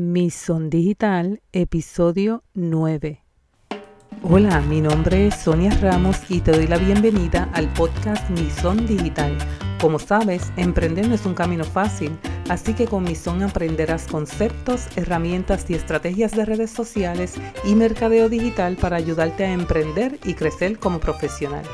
Mison Digital, episodio 9. Hola, mi nombre es Sonia Ramos y te doy la bienvenida al podcast Mison Digital. Como sabes, emprender no es un camino fácil, así que con Mison aprenderás conceptos, herramientas y estrategias de redes sociales y mercadeo digital para ayudarte a emprender y crecer como profesional.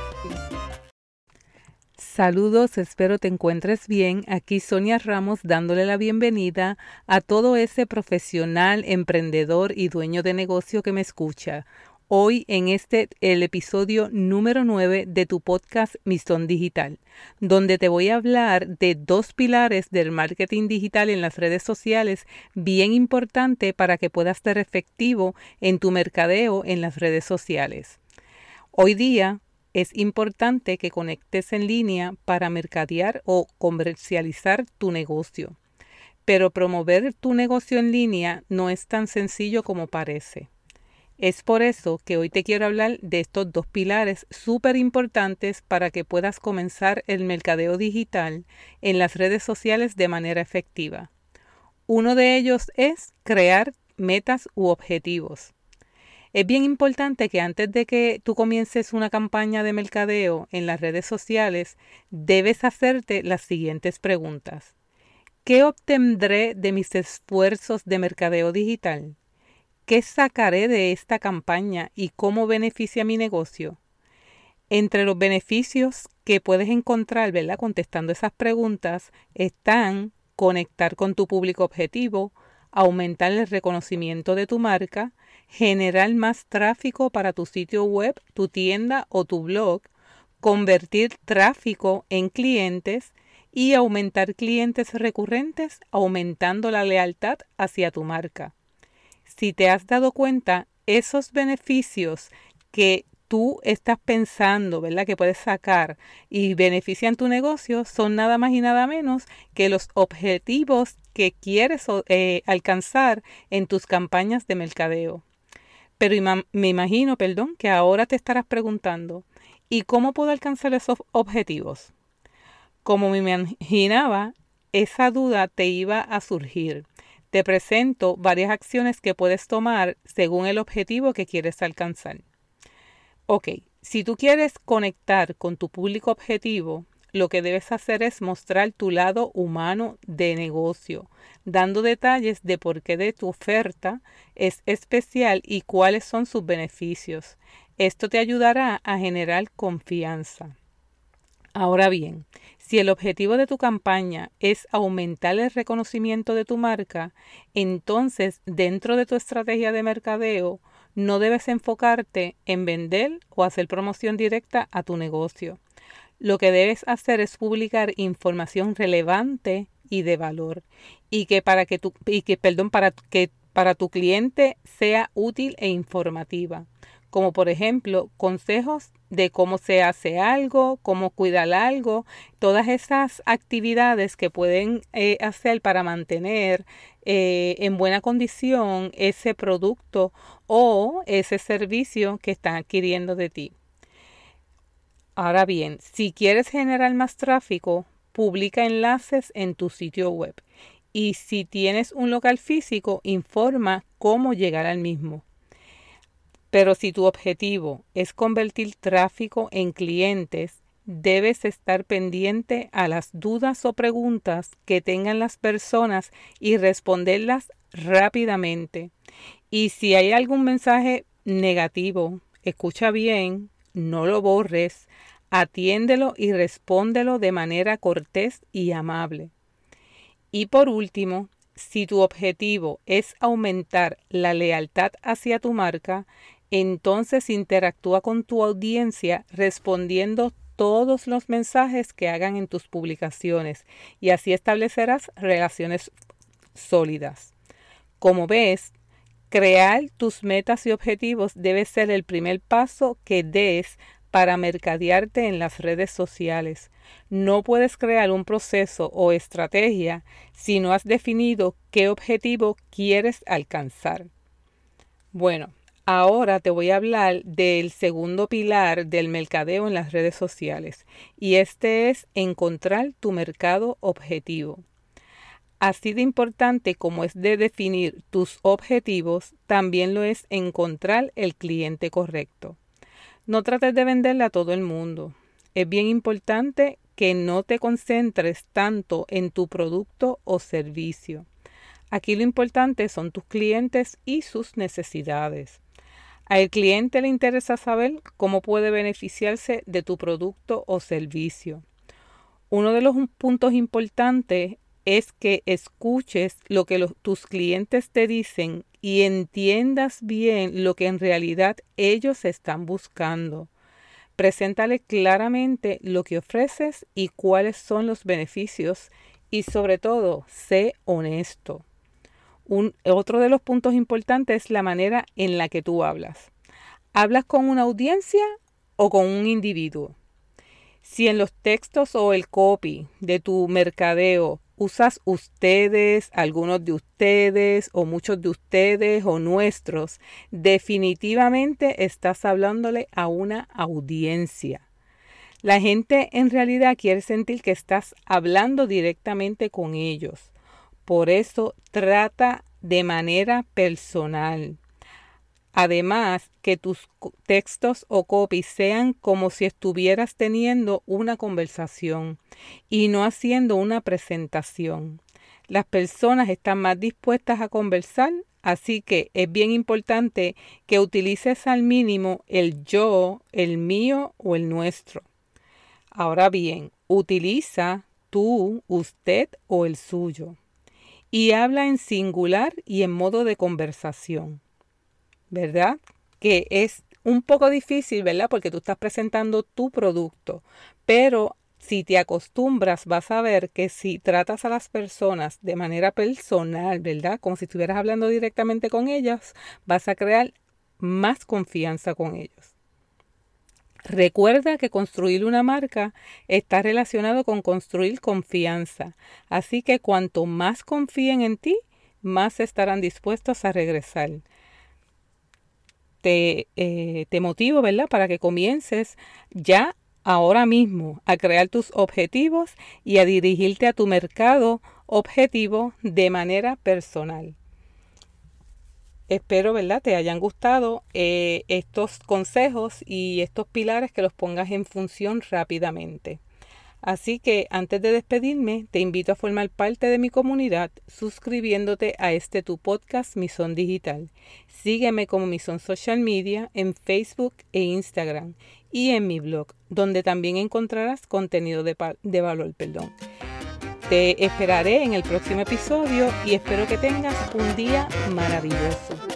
Saludos, espero te encuentres bien. Aquí Sonia Ramos dándole la bienvenida a todo ese profesional, emprendedor y dueño de negocio que me escucha. Hoy en este el episodio número 9 de tu podcast Misión Digital, donde te voy a hablar de dos pilares del marketing digital en las redes sociales bien importante para que puedas ser efectivo en tu mercadeo en las redes sociales. Hoy día es importante que conectes en línea para mercadear o comercializar tu negocio. Pero promover tu negocio en línea no es tan sencillo como parece. Es por eso que hoy te quiero hablar de estos dos pilares súper importantes para que puedas comenzar el mercadeo digital en las redes sociales de manera efectiva. Uno de ellos es crear metas u objetivos. Es bien importante que antes de que tú comiences una campaña de mercadeo en las redes sociales, debes hacerte las siguientes preguntas. ¿Qué obtendré de mis esfuerzos de mercadeo digital? ¿Qué sacaré de esta campaña y cómo beneficia mi negocio? Entre los beneficios que puedes encontrar, ¿verdad? Contestando esas preguntas, están conectar con tu público objetivo, aumentar el reconocimiento de tu marca, generar más tráfico para tu sitio web, tu tienda o tu blog, convertir tráfico en clientes y aumentar clientes recurrentes aumentando la lealtad hacia tu marca. Si te has dado cuenta, esos beneficios que tú estás pensando, ¿verdad? Que puedes sacar y benefician tu negocio son nada más y nada menos que los objetivos que quieres eh, alcanzar en tus campañas de mercadeo. Pero me imagino, perdón, que ahora te estarás preguntando, ¿y cómo puedo alcanzar esos objetivos? Como me imaginaba, esa duda te iba a surgir. Te presento varias acciones que puedes tomar según el objetivo que quieres alcanzar. Ok, si tú quieres conectar con tu público objetivo, lo que debes hacer es mostrar tu lado humano de negocio, dando detalles de por qué de tu oferta es especial y cuáles son sus beneficios. Esto te ayudará a generar confianza. Ahora bien, si el objetivo de tu campaña es aumentar el reconocimiento de tu marca, entonces dentro de tu estrategia de mercadeo no debes enfocarte en vender o hacer promoción directa a tu negocio. Lo que debes hacer es publicar información relevante y de valor y que para que tu y que perdón para que para tu cliente sea útil e informativa, como por ejemplo consejos de cómo se hace algo, cómo cuidar algo, todas esas actividades que pueden eh, hacer para mantener eh, en buena condición ese producto o ese servicio que están adquiriendo de ti. Ahora bien, si quieres generar más tráfico, publica enlaces en tu sitio web. Y si tienes un local físico, informa cómo llegar al mismo. Pero si tu objetivo es convertir tráfico en clientes, debes estar pendiente a las dudas o preguntas que tengan las personas y responderlas rápidamente. Y si hay algún mensaje negativo, escucha bien, no lo borres, atiéndelo y respóndelo de manera cortés y amable. Y por último, si tu objetivo es aumentar la lealtad hacia tu marca, entonces interactúa con tu audiencia respondiendo todos los mensajes que hagan en tus publicaciones y así establecerás relaciones sólidas. Como ves, crear tus metas y objetivos debe ser el primer paso que des para mercadearte en las redes sociales. No puedes crear un proceso o estrategia si no has definido qué objetivo quieres alcanzar. Bueno, ahora te voy a hablar del segundo pilar del mercadeo en las redes sociales y este es encontrar tu mercado objetivo. Así de importante como es de definir tus objetivos, también lo es encontrar el cliente correcto. No trates de venderle a todo el mundo. Es bien importante que no te concentres tanto en tu producto o servicio. Aquí lo importante son tus clientes y sus necesidades. Al cliente le interesa saber cómo puede beneficiarse de tu producto o servicio. Uno de los puntos importantes es que escuches lo que tus clientes te dicen y entiendas bien lo que en realidad ellos están buscando. Preséntale claramente lo que ofreces y cuáles son los beneficios y sobre todo, sé honesto. Otro de los puntos importantes es la manera en la que tú hablas. ¿Hablas con una audiencia o con un individuo? Si en los textos o el copy de tu mercadeo usas ustedes, algunos de ustedes o muchos de ustedes o nuestros, definitivamente estás hablándole a una audiencia. La gente en realidad quiere sentir que estás hablando directamente con ellos. Por eso trata de manera personal. Además, que tus textos o copies sean como si estuvieras teniendo una conversación y no haciendo una presentación. Las personas están más dispuestas a conversar, así que es bien importante que utilices al mínimo el yo, el mío o el nuestro. Ahora bien, utiliza tú, usted o el suyo. Y habla en singular y en modo de conversación. ¿verdad? Que es un poco difícil, ¿verdad? Porque tú estás presentando tu producto, pero si te acostumbras, vas a ver que si tratas a las personas de manera personal, ¿verdad? Como si estuvieras hablando directamente con ellas, vas a crear más confianza con ellos. Recuerda que construir una marca está relacionado con construir confianza, así que cuanto más confíen en ti, más estarán dispuestos a regresar te, eh, te motivo, ¿verdad? Para que comiences ya ahora mismo a crear tus objetivos y a dirigirte a tu mercado objetivo de manera personal. Espero, ¿verdad?, te hayan gustado eh, estos consejos y estos pilares que los pongas en función rápidamente. Así que antes de despedirme, te invito a formar parte de mi comunidad suscribiéndote a este tu podcast Mison Digital. Sígueme como Mison Social Media en Facebook e Instagram y en mi blog, donde también encontrarás contenido de, de valor. Perdón. Te esperaré en el próximo episodio y espero que tengas un día maravilloso.